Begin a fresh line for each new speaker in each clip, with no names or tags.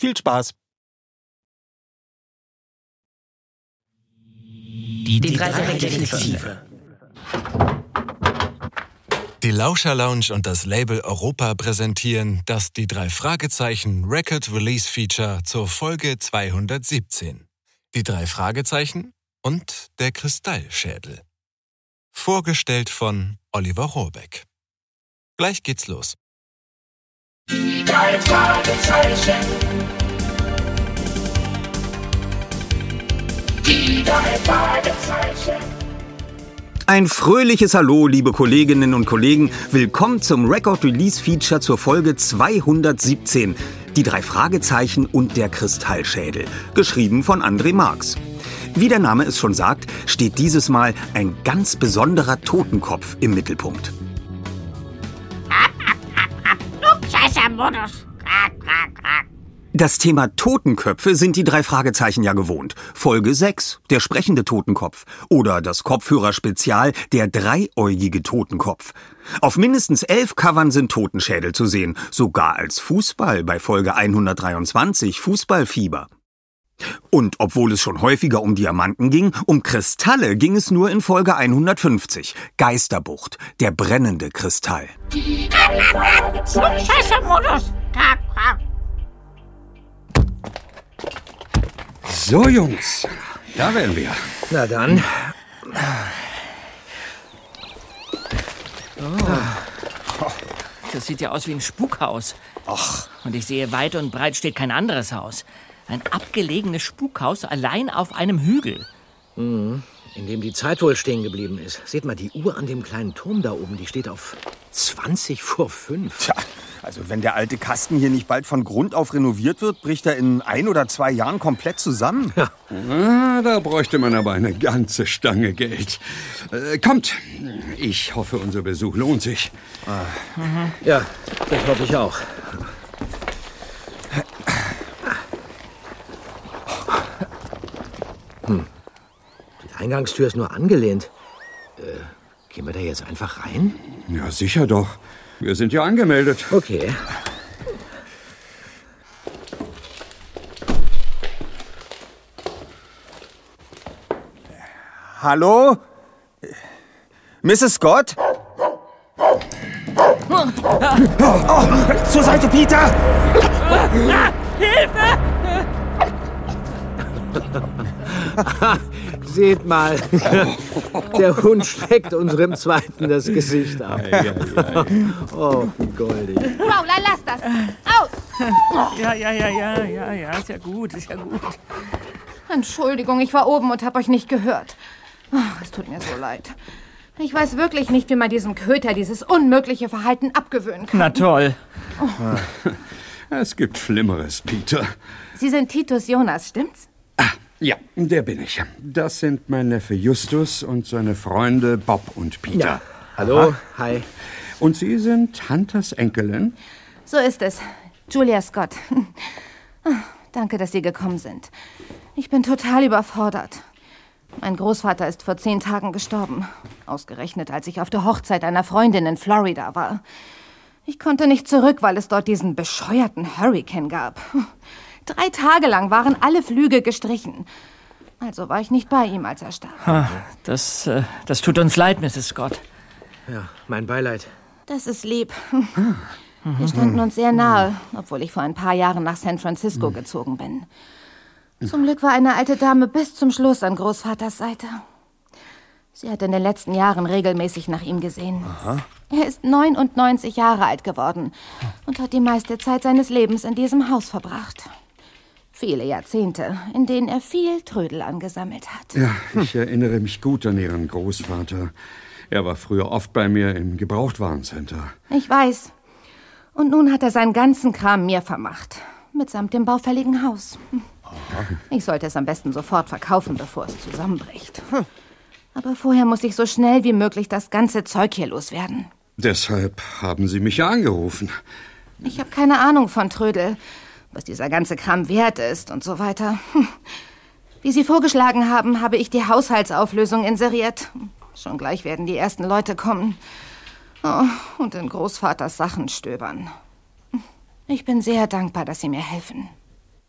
Viel Spaß!
Die, die drei Detektive.
Die Lauscher Lounge und das Label Europa präsentieren das die drei Fragezeichen Record Release Feature zur Folge 217. Die drei Fragezeichen und der Kristallschädel. Vorgestellt von Oliver Rohrbeck. Gleich geht's los.
Drei Fragezeichen. Die drei Fragezeichen.
Ein fröhliches Hallo, liebe Kolleginnen und Kollegen. Willkommen zum Record Release Feature zur Folge 217. Die drei Fragezeichen und der Kristallschädel. Geschrieben von André Marx. Wie der Name es schon sagt, steht dieses Mal ein ganz besonderer Totenkopf im Mittelpunkt.
Scheißer-Modus.
Das Thema Totenköpfe sind die drei Fragezeichen ja gewohnt. Folge 6, der sprechende Totenkopf. Oder das Kopfhörer-Spezial, der dreieugige Totenkopf. Auf mindestens elf Covern sind Totenschädel zu sehen. Sogar als Fußball bei Folge 123, Fußballfieber. Und obwohl es schon häufiger um Diamanten ging, um Kristalle ging es nur in Folge 150. Geisterbucht, der brennende Kristall.
So, Jungs, da wären wir.
Na dann.
Das sieht ja aus wie ein Spukhaus. Ach. Und ich sehe, weit und breit steht kein anderes Haus. Ein abgelegenes Spukhaus allein auf einem Hügel.
In dem die Zeit wohl stehen geblieben ist. Seht mal, die Uhr an dem kleinen Turm da oben, die steht auf 20 vor 5.
Tja, also wenn der alte Kasten hier nicht bald von Grund auf renoviert wird, bricht er in ein oder zwei Jahren komplett zusammen.
Ah, da bräuchte man aber eine ganze Stange Geld. Äh, kommt, ich hoffe, unser Besuch lohnt sich.
Ja, das hoffe ich auch. Hm. Die Eingangstür ist nur angelehnt. Äh, gehen wir da jetzt einfach rein?
Ja, sicher doch. Wir sind ja angemeldet.
Okay.
Hallo? Mrs. Scott? Oh, zur Seite, Peter!
Seht mal, der Hund schlägt unserem Zweiten das Gesicht ab. Oh, wie goldig.
Paula, lass das. Aus.
Ja, ja, ja, ja, ja, ja, ist ja gut, ist ja gut.
Entschuldigung, ich war oben und habe euch nicht gehört. Ach, Es tut mir so leid. Ich weiß wirklich nicht, wie man diesem Köter dieses unmögliche Verhalten abgewöhnen kann.
Na toll.
Es gibt Schlimmeres, Peter.
Sie sind Titus Jonas, stimmt's?
Ja, der bin ich. Das sind mein Neffe Justus und seine Freunde Bob und Peter.
Ja. Hallo, hi.
Und Sie sind Hunters Enkelin?
So ist es. Julia Scott. Ah, Danke, dass Sie gekommen sind. Ich bin total überfordert. Mein Großvater ist vor zehn Tagen gestorben. Ausgerechnet, als ich auf der Hochzeit einer Freundin in Florida war. Ich konnte nicht zurück, weil es dort diesen bescheuerten Hurricane gab. Drei Tage lang waren alle Flüge gestrichen. Also war ich nicht bei ihm, als er starb.
Das, äh, das tut uns leid, Mrs. Scott.
Ja, mein Beileid.
Das ist lieb. Wir standen uns sehr nahe, obwohl ich vor ein paar Jahren nach San Francisco gezogen bin. Zum Glück war eine alte Dame bis zum Schluss an Großvaters Seite. Sie hat in den letzten Jahren regelmäßig nach ihm gesehen. Er ist 99 Jahre alt geworden und hat die meiste Zeit seines Lebens in diesem Haus verbracht. Viele Jahrzehnte, in denen er viel Trödel angesammelt hat.
Ja, ich erinnere mich gut an Ihren Großvater. Er war früher oft bei mir im Gebrauchtwarencenter.
Ich weiß. Und nun hat er seinen ganzen Kram mir vermacht. Mitsamt dem baufälligen Haus. Ich sollte es am besten sofort verkaufen, bevor es zusammenbricht. Aber vorher muss ich so schnell wie möglich das ganze Zeug hier loswerden.
Deshalb haben Sie mich ja angerufen.
Ich habe keine Ahnung von Trödel, was dieser ganze Kram wert ist und so weiter. Hm. Wie Sie vorgeschlagen haben, habe ich die Haushaltsauflösung inseriert. Schon gleich werden die ersten Leute kommen. Oh, und in Großvaters Sachen stöbern. Ich bin sehr dankbar, dass Sie mir helfen.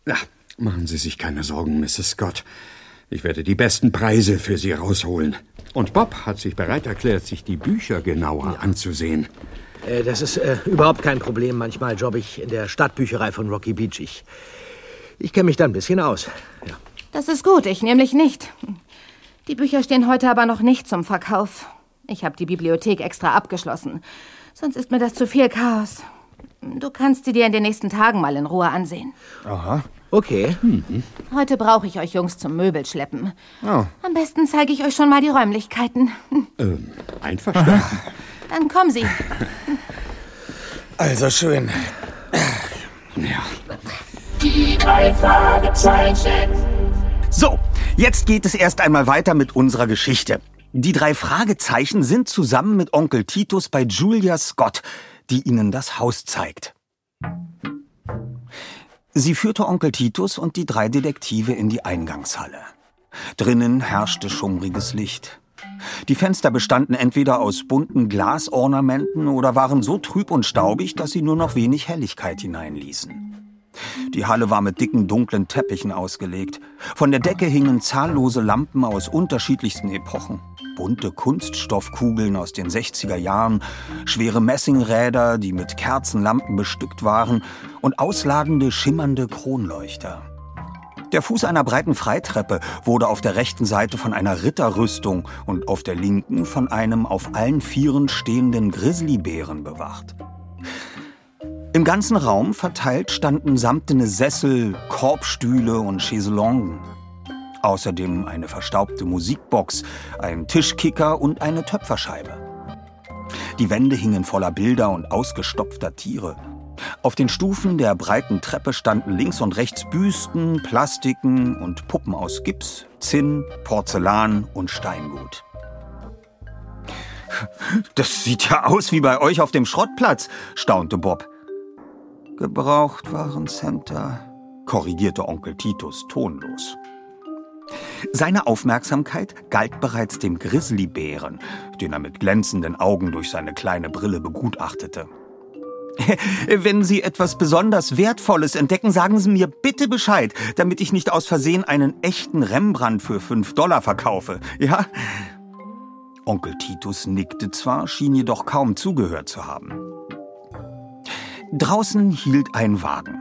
Ja, machen Sie sich keine Sorgen, Mrs. Scott. Ich werde die besten Preise für Sie rausholen. Und Bob hat sich bereit erklärt, sich die Bücher genauer anzusehen.
Äh, das ist äh, überhaupt kein Problem. Manchmal jobbe ich in der Stadtbücherei von Rocky Beach. Ich, ich kenne mich da ein bisschen aus. Ja.
Das ist gut, ich nämlich nicht. Die Bücher stehen heute aber noch nicht zum Verkauf. Ich habe die Bibliothek extra abgeschlossen. Sonst ist mir das zu viel Chaos. Du kannst sie dir in den nächsten Tagen mal in Ruhe ansehen.
Okay.
Heute brauche ich euch Jungs zum Möbelschleppen. Am besten zeige ich euch schon mal die Räumlichkeiten.
Ähm, einverstanden.
Dann kommen Sie.
Also schön.
ja.
Die drei Fragezeichen.
So, jetzt geht es erst einmal weiter mit unserer Geschichte. Die drei Fragezeichen sind zusammen mit Onkel Titus bei Julia Scott, die ihnen das Haus zeigt. Sie führte Onkel Titus und die drei Detektive in die Eingangshalle. Drinnen herrschte schummriges Licht. Die Fenster bestanden entweder aus bunten Glasornamenten oder waren so trüb und staubig, dass sie nur noch wenig Helligkeit hineinließen. Die Halle war mit dicken, dunklen Teppichen ausgelegt. Von der Decke hingen zahllose Lampen aus unterschiedlichsten Epochen. Bunte Kunststoffkugeln aus den 60er Jahren, schwere Messingräder, die mit Kerzenlampen bestückt waren und ausladende, schimmernde Kronleuchter. Der Fuß einer breiten Freitreppe wurde auf der rechten Seite von einer Ritterrüstung und auf der linken von einem auf allen Vieren stehenden Grizzlybären bewacht. Im ganzen Raum verteilt standen samtene Sessel, Korbstühle und Chaiselongen. Außerdem eine verstaubte Musikbox, ein Tischkicker und eine Töpferscheibe. Die Wände hingen voller Bilder und ausgestopfter Tiere. Auf den Stufen der breiten Treppe standen links und rechts Büsten, Plastiken und Puppen aus Gips, Zinn, Porzellan und Steingut. Das sieht ja aus wie bei euch auf dem Schrottplatz, staunte Bob. Gebrauchtwarencenter, korrigierte Onkel Titus tonlos. Seine Aufmerksamkeit galt bereits dem Grizzlybären, den er mit glänzenden Augen durch seine kleine Brille begutachtete. Wenn Sie etwas besonders Wertvolles entdecken, sagen Sie mir bitte Bescheid, damit ich nicht aus Versehen einen echten Rembrandt für fünf Dollar verkaufe, ja? Onkel Titus nickte zwar, schien jedoch kaum zugehört zu haben. Draußen hielt ein Wagen.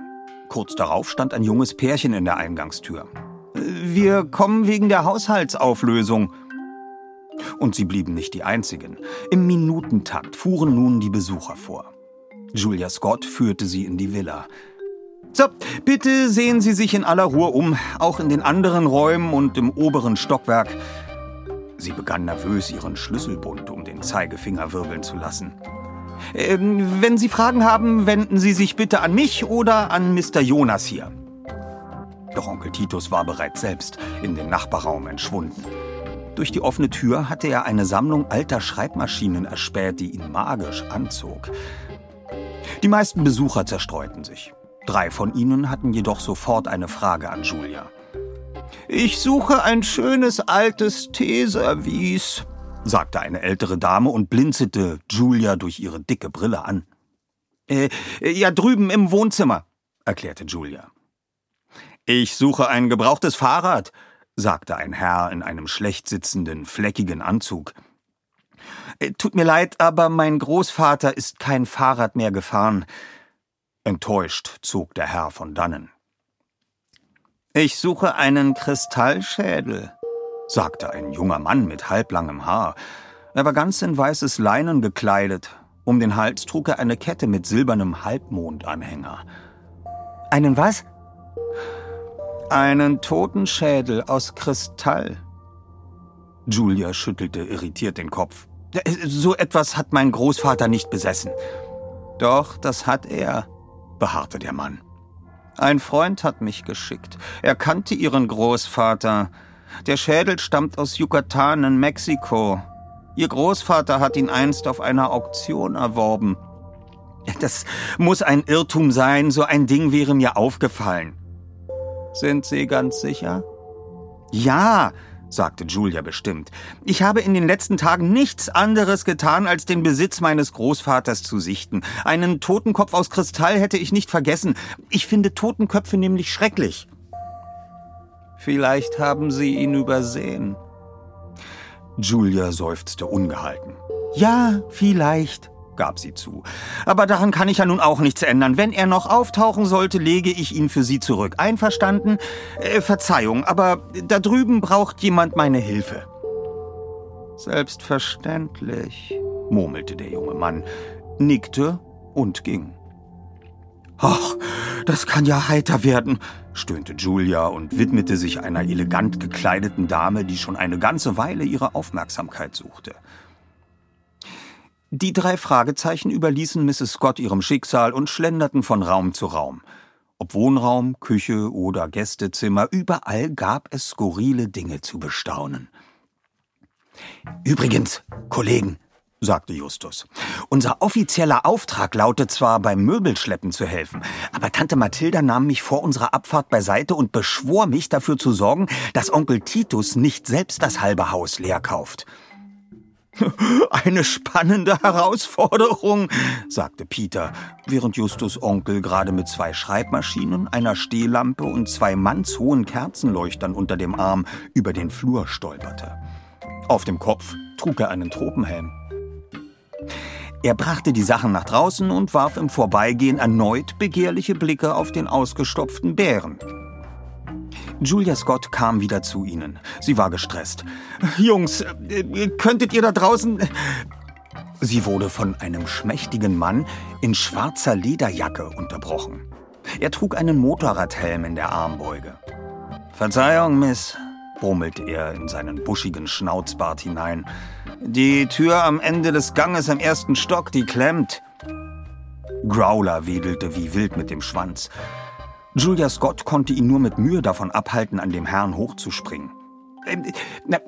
Kurz darauf stand ein junges Pärchen in der Eingangstür. Wir kommen wegen der Haushaltsauflösung. Und sie blieben nicht die einzigen. Im Minutentakt fuhren nun die Besucher vor. Julia Scott führte sie in die Villa. So, bitte sehen Sie sich in aller Ruhe um, auch in den anderen Räumen und im oberen Stockwerk. Sie begann nervös ihren Schlüsselbund um den Zeigefinger wirbeln zu lassen. Ähm, wenn Sie Fragen haben, wenden Sie sich bitte an mich oder an Mr. Jonas hier. Doch Onkel Titus war bereits selbst in den Nachbarraum entschwunden. Durch die offene Tür hatte er eine Sammlung alter Schreibmaschinen erspäht, die ihn magisch anzog. Die meisten Besucher zerstreuten sich. Drei von ihnen hatten jedoch sofort eine Frage an Julia. Ich suche ein schönes altes Teeservice, sagte eine ältere Dame und blinzelte Julia durch ihre dicke Brille an. Äh, ja, drüben im Wohnzimmer, erklärte Julia. Ich suche ein gebrauchtes Fahrrad, sagte ein Herr in einem schlecht sitzenden, fleckigen Anzug. Äh, tut mir leid, aber mein Großvater ist kein Fahrrad mehr gefahren. Enttäuscht zog der Herr von dannen. Ich suche einen Kristallschädel, sagte ein junger Mann mit halblangem Haar. Er war ganz in weißes Leinen gekleidet. Um den Hals trug er eine Kette mit silbernem Halbmondanhänger. Einen was? Einen Totenschädel aus Kristall. Julia schüttelte irritiert den Kopf. So etwas hat mein Großvater nicht besessen. Doch, das hat er, beharrte der Mann. Ein Freund hat mich geschickt. Er kannte ihren Großvater. Der Schädel stammt aus Yucatan in Mexiko. Ihr Großvater hat ihn einst auf einer Auktion erworben. Das muss ein Irrtum sein, so ein Ding wäre mir aufgefallen. Sind Sie ganz sicher? Ja, sagte Julia bestimmt. Ich habe in den letzten Tagen nichts anderes getan, als den Besitz meines Großvaters zu sichten. Einen Totenkopf aus Kristall hätte ich nicht vergessen. Ich finde Totenköpfe nämlich schrecklich. Vielleicht haben Sie ihn übersehen. Julia seufzte ungehalten. Ja, vielleicht, gab sie zu. Aber daran kann ich ja nun auch nichts ändern. Wenn er noch auftauchen sollte, lege ich ihn für Sie zurück. Einverstanden? Äh, Verzeihung, aber da drüben braucht jemand meine Hilfe. Selbstverständlich, murmelte der junge Mann, nickte und ging. Ach, das kann ja heiter werden, stöhnte Julia und widmete sich einer elegant gekleideten Dame, die schon eine ganze Weile ihre Aufmerksamkeit suchte. Die drei Fragezeichen überließen Mrs. Scott ihrem Schicksal und schlenderten von Raum zu Raum. Ob Wohnraum, Küche oder Gästezimmer, überall gab es skurrile Dinge zu bestaunen. Übrigens, Kollegen, sagte Justus. Unser offizieller Auftrag lautet zwar, beim Möbelschleppen zu helfen, aber Tante Mathilda nahm mich vor unserer Abfahrt beiseite und beschwor mich, dafür zu sorgen, dass Onkel Titus nicht selbst das halbe Haus leer kauft. Eine spannende Herausforderung, sagte Peter, während Justus Onkel gerade mit zwei Schreibmaschinen, einer Stehlampe und zwei mannshohen Kerzenleuchtern unter dem Arm über den Flur stolperte. Auf dem Kopf trug er einen Tropenhelm. Er brachte die Sachen nach draußen und warf im Vorbeigehen erneut begehrliche Blicke auf den ausgestopften Bären. Julia Scott kam wieder zu ihnen. Sie war gestresst. Jungs, äh, könntet ihr da draußen... Sie wurde von einem schmächtigen Mann in schwarzer Lederjacke unterbrochen. Er trug einen Motorradhelm in der Armbeuge. Verzeihung, Miss, brummelte er in seinen buschigen Schnauzbart hinein. Die Tür am Ende des Ganges im ersten Stock, die klemmt. Growler wedelte wie wild mit dem Schwanz. Julia Scott konnte ihn nur mit Mühe davon abhalten, an dem Herrn hochzuspringen. Äh, na,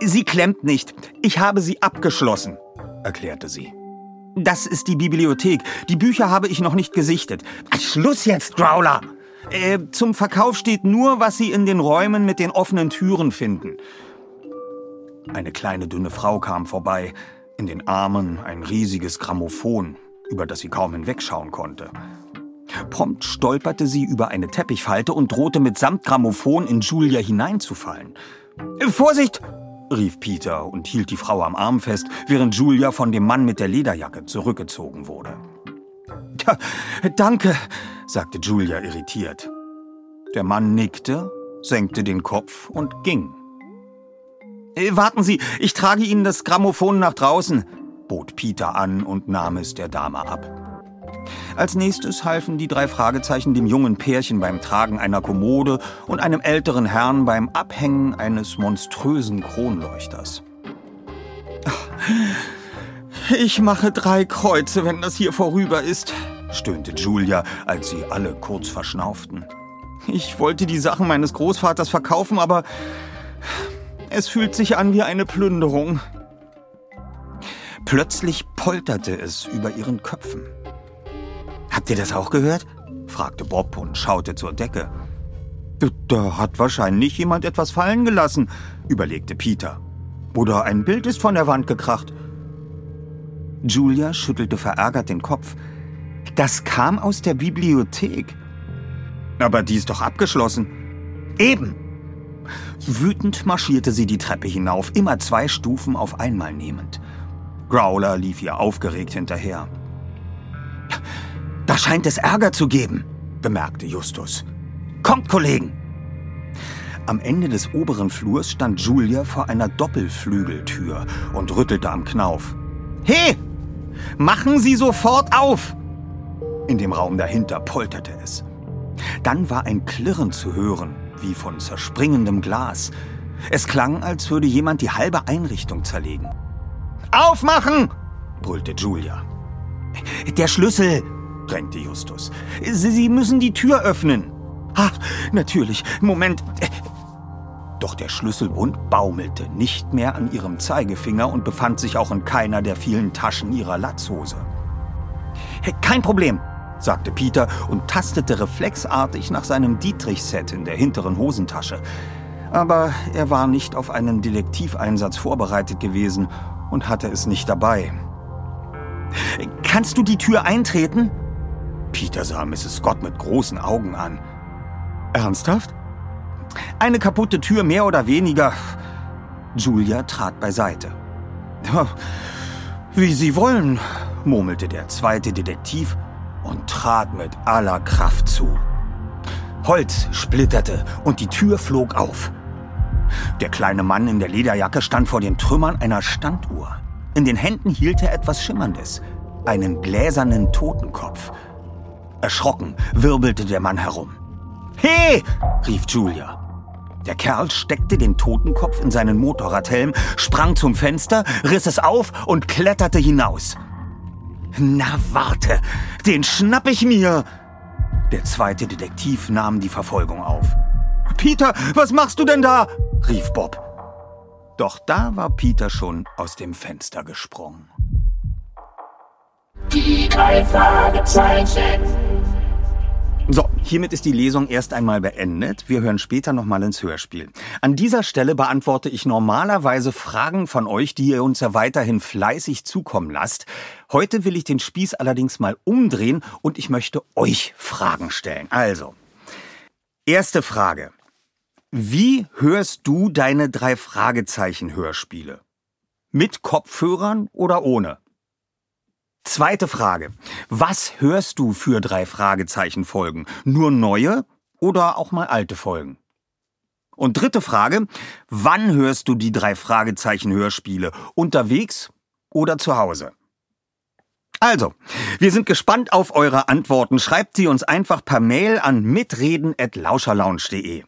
sie klemmt nicht. Ich habe sie abgeschlossen, erklärte sie. Das ist die Bibliothek. Die Bücher habe ich noch nicht gesichtet. Schluss jetzt, Growler! Äh, zum Verkauf steht nur, was Sie in den Räumen mit den offenen Türen finden. Eine kleine dünne Frau kam vorbei, in den Armen ein riesiges Grammophon, über das sie kaum hinwegschauen konnte. Prompt stolperte sie über eine Teppichfalte und drohte mitsamt Grammophon in Julia hineinzufallen. Vorsicht! rief Peter und hielt die Frau am Arm fest, während Julia von dem Mann mit der Lederjacke zurückgezogen wurde. Danke, sagte Julia irritiert. Der Mann nickte, senkte den Kopf und ging. Äh, warten Sie, ich trage Ihnen das Grammophon nach draußen, bot Peter an und nahm es der Dame ab. Als nächstes halfen die drei Fragezeichen dem jungen Pärchen beim Tragen einer Kommode und einem älteren Herrn beim Abhängen eines monströsen Kronleuchters. Ich mache drei Kreuze, wenn das hier vorüber ist, stöhnte Julia, als sie alle kurz verschnauften. Ich wollte die Sachen meines Großvaters verkaufen, aber es fühlt sich an wie eine Plünderung. Plötzlich polterte es über ihren Köpfen. Habt ihr das auch gehört? fragte Bob und schaute zur Decke. Da hat wahrscheinlich jemand etwas fallen gelassen, überlegte Peter. Oder ein Bild ist von der Wand gekracht. Julia schüttelte verärgert den Kopf. Das kam aus der Bibliothek. Aber die ist doch abgeschlossen. Eben. Wütend marschierte sie die Treppe hinauf, immer zwei Stufen auf einmal nehmend. Growler lief ihr aufgeregt hinterher. Da scheint es Ärger zu geben, bemerkte Justus. Kommt, Kollegen! Am Ende des oberen Flurs stand Julia vor einer Doppelflügeltür und rüttelte am Knauf. He! Machen Sie sofort auf! In dem Raum dahinter polterte es. Dann war ein Klirren zu hören, wie von zerspringendem Glas. Es klang, als würde jemand die halbe Einrichtung zerlegen. Aufmachen! brüllte Julia. Der Schlüssel! Drängte Justus. Sie müssen die Tür öffnen. Ah, natürlich. Moment. Doch der Schlüsselbund baumelte nicht mehr an ihrem Zeigefinger und befand sich auch in keiner der vielen Taschen ihrer Latzhose. Kein Problem, sagte Peter und tastete reflexartig nach seinem Dietrich-Set in der hinteren Hosentasche. Aber er war nicht auf einen Detektiveinsatz vorbereitet gewesen und hatte es nicht dabei. Kannst du die Tür eintreten? Peter sah Mrs. Scott mit großen Augen an. Ernsthaft? Eine kaputte Tür mehr oder weniger. Julia trat beiseite. Wie Sie wollen, murmelte der zweite Detektiv und trat mit aller Kraft zu. Holz splitterte und die Tür flog auf. Der kleine Mann in der Lederjacke stand vor den Trümmern einer Standuhr. In den Händen hielt er etwas Schimmerndes, einen gläsernen Totenkopf. Erschrocken wirbelte der Mann herum. He! rief Julia. Der Kerl steckte den Totenkopf in seinen Motorradhelm, sprang zum Fenster, riss es auf und kletterte hinaus. Na warte, den schnapp ich mir! Der zweite Detektiv nahm die Verfolgung auf. Peter, was machst du denn da? rief Bob. Doch da war Peter schon aus dem Fenster gesprungen.
Die drei Fragezeichen.
So, hiermit ist die Lesung erst einmal beendet. Wir hören später nochmal ins Hörspiel. An dieser Stelle beantworte ich normalerweise Fragen von euch, die ihr uns ja weiterhin fleißig zukommen lasst. Heute will ich den Spieß allerdings mal umdrehen und ich möchte euch Fragen stellen. Also, erste Frage. Wie hörst du deine drei Fragezeichen Hörspiele? Mit Kopfhörern oder ohne? Zweite Frage. Was hörst du für drei Fragezeichen Folgen? Nur neue oder auch mal alte Folgen? Und dritte Frage. Wann hörst du die drei Fragezeichen Hörspiele? Unterwegs oder zu Hause? Also, wir sind gespannt auf eure Antworten. Schreibt sie uns einfach per Mail an mitreden.lauscherlounge.de.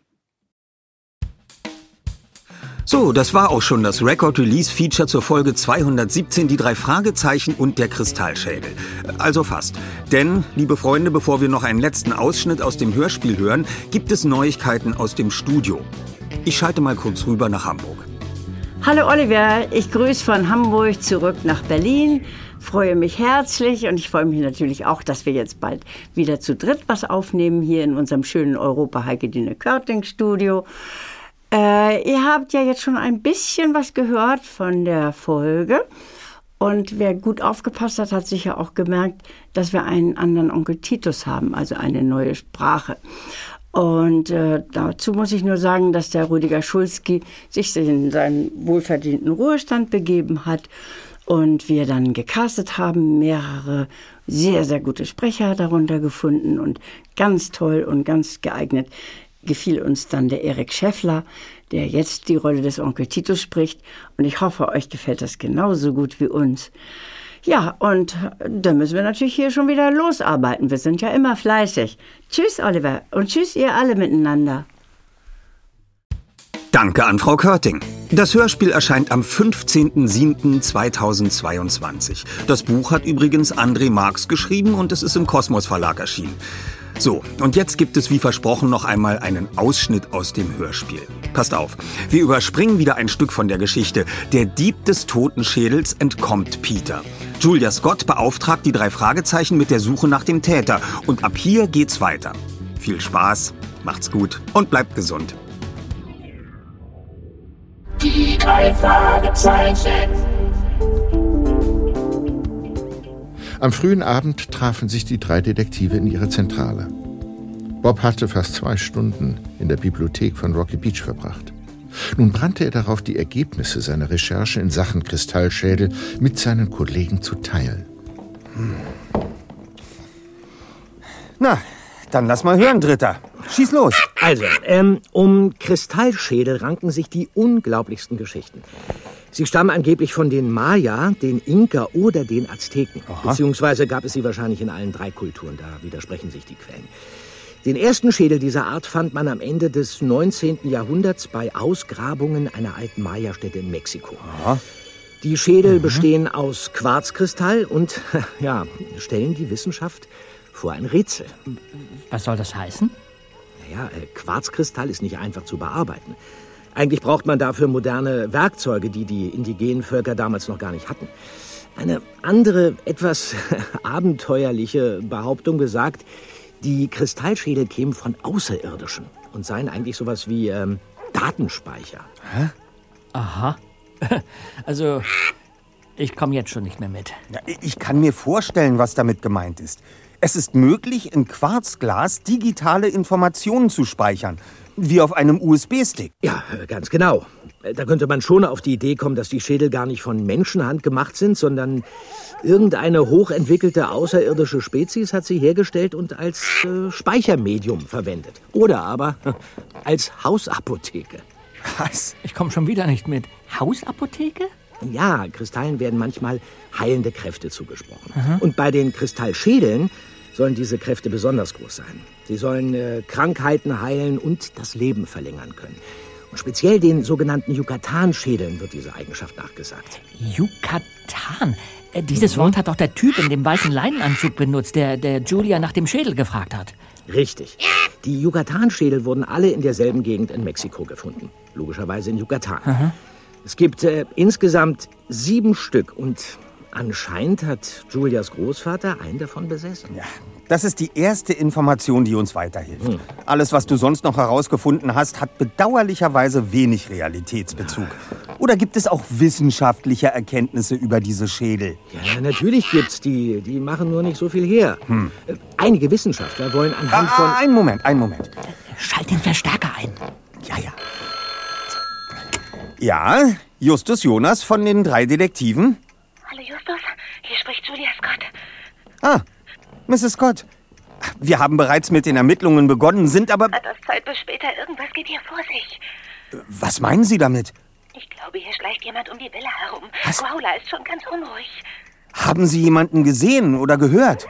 So, das war auch schon das Record-Release-Feature zur Folge 217, die drei Fragezeichen und der Kristallschädel. Also fast. Denn, liebe Freunde, bevor wir noch einen letzten Ausschnitt aus dem Hörspiel hören, gibt es Neuigkeiten aus dem Studio. Ich schalte mal kurz rüber nach Hamburg.
Hallo Oliver, ich grüße von Hamburg zurück nach Berlin, freue mich herzlich und ich freue mich natürlich auch, dass wir jetzt bald wieder zu dritt was aufnehmen hier in unserem schönen Europa Heike Körting Studio. Äh, ihr habt ja jetzt schon ein bisschen was gehört von der Folge. Und wer gut aufgepasst hat, hat sicher auch gemerkt, dass wir einen anderen Onkel Titus haben, also eine neue Sprache. Und äh, dazu muss ich nur sagen, dass der Rüdiger Schulski sich in seinen wohlverdienten Ruhestand begeben hat und wir dann gecastet haben, mehrere sehr, sehr gute Sprecher darunter gefunden und ganz toll und ganz geeignet gefiel uns dann der Erik Schäffler, der jetzt die Rolle des Onkel Titus spricht. Und ich hoffe, euch gefällt das genauso gut wie uns. Ja, und dann müssen wir natürlich hier schon wieder losarbeiten. Wir sind ja immer fleißig. Tschüss, Oliver. Und tschüss, ihr alle miteinander.
Danke an Frau Körting. Das Hörspiel erscheint am 15.07.2022. Das Buch hat übrigens André Marx geschrieben und es ist im Kosmos Verlag erschienen. So, und jetzt gibt es wie versprochen noch einmal einen Ausschnitt aus dem Hörspiel. Passt auf, wir überspringen wieder ein Stück von der Geschichte. Der Dieb des Totenschädels entkommt Peter. Julia Scott beauftragt die drei Fragezeichen mit der Suche nach dem Täter. Und ab hier geht's weiter. Viel Spaß, macht's gut und bleibt gesund.
Die drei Fragezeichen.
Am frühen Abend trafen sich die drei Detektive in ihrer Zentrale. Bob hatte fast zwei Stunden in der Bibliothek von Rocky Beach verbracht. Nun brannte er darauf, die Ergebnisse seiner Recherche in Sachen Kristallschädel mit seinen Kollegen zu teilen.
Na, dann lass mal hören, Dritter. Schieß los.
Also, ähm, um Kristallschädel ranken sich die unglaublichsten Geschichten. Sie stammen angeblich von den Maya, den Inka oder den Azteken. Beziehungsweise gab es sie wahrscheinlich in allen drei Kulturen. Da widersprechen sich die Quellen. Den ersten Schädel dieser Art fand man am Ende des 19. Jahrhunderts bei Ausgrabungen einer alten Maya-Stätte in Mexiko. Die Schädel bestehen aus Quarzkristall und ja, stellen die Wissenschaft vor ein Rätsel.
Was soll das heißen?
Naja, äh, Quarzkristall ist nicht einfach zu bearbeiten. Eigentlich braucht man dafür moderne Werkzeuge, die die indigenen Völker damals noch gar nicht hatten. Eine andere, etwas abenteuerliche Behauptung besagt, die Kristallschädel kämen von Außerirdischen und seien eigentlich sowas wie ähm, Datenspeicher.
Aha. Also, ich komme jetzt schon nicht mehr mit.
Ja, ich kann mir vorstellen, was damit gemeint ist. Es ist möglich, in Quarzglas digitale Informationen zu speichern, wie auf einem USB-Stick.
Ja, ganz genau. Da könnte man schon auf die Idee kommen, dass die Schädel gar nicht von Menschenhand gemacht sind, sondern irgendeine hochentwickelte außerirdische Spezies hat sie hergestellt und als äh, Speichermedium verwendet. Oder aber als Hausapotheke.
Was?
Ich komme schon wieder nicht mit. Hausapotheke?
Ja, Kristallen werden manchmal heilende Kräfte zugesprochen. Und bei den Kristallschädeln sollen diese Kräfte besonders groß sein. Sie sollen äh, Krankheiten heilen und das Leben verlängern können. Und speziell den sogenannten Yucatan-Schädeln wird diese Eigenschaft nachgesagt.
Yucatan. Äh, Dieses Wort hat doch der Typ in dem weißen Leinenanzug benutzt, der, der Julia nach dem Schädel gefragt hat.
Richtig. Die Yucatan-Schädel wurden alle in derselben Gegend in Mexiko gefunden. Logischerweise in Yucatan. Es gibt äh, insgesamt sieben Stück und anscheinend hat Julias Großvater einen davon besessen.
Ja, das ist die erste Information, die uns weiterhilft. Alles, was du sonst noch herausgefunden hast, hat bedauerlicherweise wenig Realitätsbezug. Oder gibt es auch wissenschaftliche Erkenntnisse über diese Schädel?
Ja, natürlich gibt's die. Die machen nur nicht so viel her. Äh, Einige Wissenschaftler wollen anhand von...
Ah, einen Moment, einen Moment.
Schalt den Verstärker ein.
Ja, Justus Jonas von den drei Detektiven.
Hallo Justus, hier spricht Julia Scott.
Ah, Mrs. Scott. Wir haben bereits mit den Ermittlungen begonnen, sind aber...
Etwas Zeit bis später, irgendwas geht hier vor sich.
Was meinen Sie damit?
Ich glaube, hier schleicht jemand um die Villa herum.
Was?
Growler ist schon ganz unruhig.
Haben Sie jemanden gesehen oder gehört?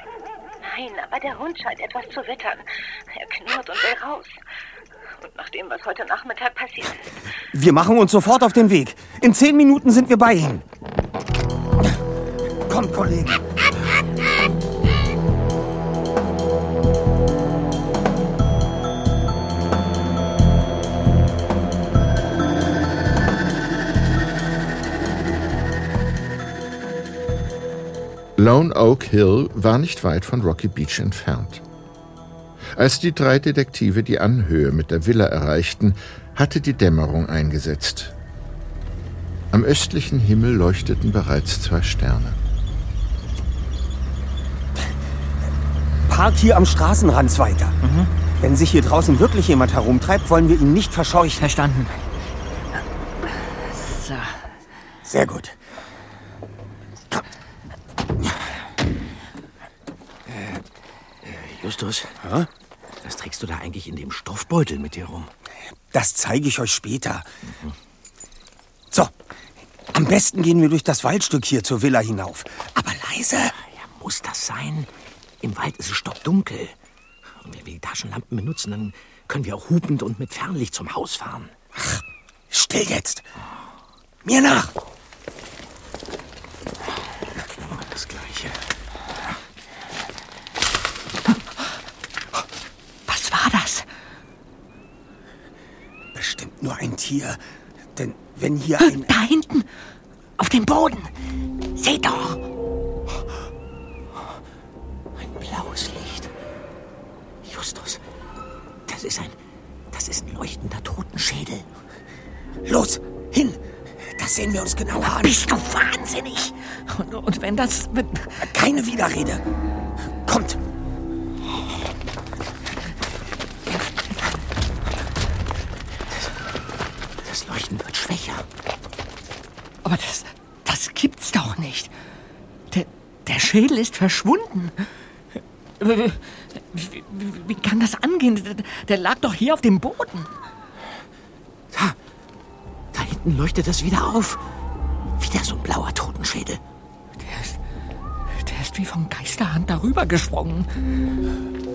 Nein, aber der Hund scheint etwas zu wittern. Er knurrt und will raus. Und nach dem, was heute Nachmittag passiert ist,
Wir machen uns sofort auf den Weg. In zehn Minuten sind wir bei Ihnen. Komm, Kollege.
Lone Oak Hill war nicht weit von Rocky Beach entfernt. Als die drei Detektive die Anhöhe mit der Villa erreichten, hatte die Dämmerung eingesetzt. Am östlichen Himmel leuchteten bereits zwei Sterne.
Park hier am Straßenrand weiter. Wenn sich hier draußen wirklich jemand herumtreibt, wollen wir ihn nicht verscheuchen.
Verstanden. So.
Sehr gut.
Justus, was trägst du da eigentlich in dem Stoffbeutel mit dir rum?
Das zeige ich euch später. So, am besten gehen wir durch das Waldstück hier zur Villa hinauf. Aber leise.
Ja, muss das sein? Im Wald ist es stockdunkel. Und wenn wir die Taschenlampen benutzen, dann können wir auch hupend und mit Fernlicht zum Haus fahren.
Still jetzt! Mir nach!
Das Gleiche.
Was war das?
Tier. Denn wenn hier ein.
Da hinten! Auf dem Boden! Seht doch!
Ein blaues Licht. Justus, das ist ein. Das ist ein leuchtender Totenschädel.
Los, hin! Das sehen wir uns genauer an.
Bist du wahnsinnig? Und, und wenn das. Mit
Keine Widerrede.
Schädel ist verschwunden. Wie, wie, wie kann das angehen? Der, lag doch hier auf dem Boden.
Da. Da hinten leuchtet es wieder auf. Wieder so ein blauer Totenschädel.
Der ist. Der ist wie vom Geisterhand darüber gesprungen.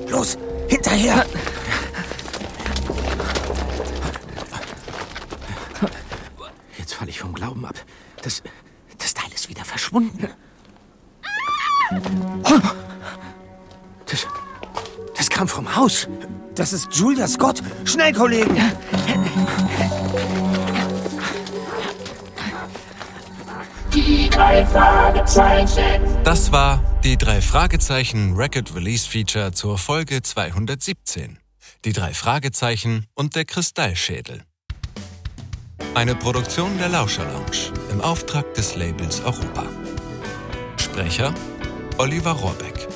Los, hinterher!
Jetzt falle ich vom Glauben ab. Das. Das Teil ist wieder verschwunden. Das. Das kam vom Haus.
Das ist Julia Scott. Schnell, Kollegen!
Die drei Fragezeichen.
Das war die drei Fragezeichen Record Release Feature zur Folge 217. Die drei Fragezeichen und der Kristallschädel. Eine Produktion der Lauscher Lounge im Auftrag des Labels Europa. Sprecher Oliver Rohrbeck.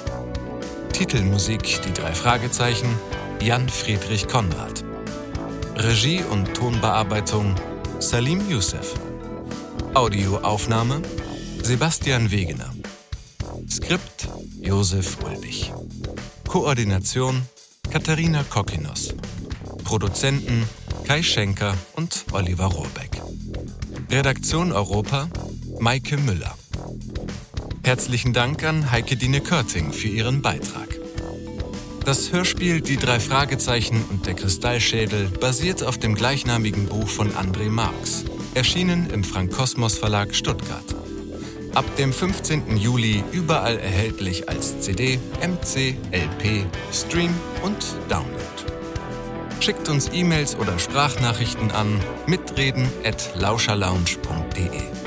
Titelmusik Die drei Fragezeichen Jan Friedrich Konrad. Regie und Tonbearbeitung Salim Youssef. Audioaufnahme Sebastian Wegener. Skript Josef Ulbich. Koordination Katharina Kokinos. Produzenten Kai Schenker und Oliver Rohrbeck. Redaktion Europa Maike Müller. Herzlichen Dank an Heike Dine Körting für ihren Beitrag. Das Hörspiel Die drei Fragezeichen und der Kristallschädel basiert auf dem gleichnamigen Buch von André Marx, erschienen im Frank Kosmos Verlag Stuttgart. Ab dem 15. Juli überall erhältlich als CD, MC, LP, Stream und Download. Schickt uns E-Mails oder Sprachnachrichten an mitreden at lauscherlounge.de.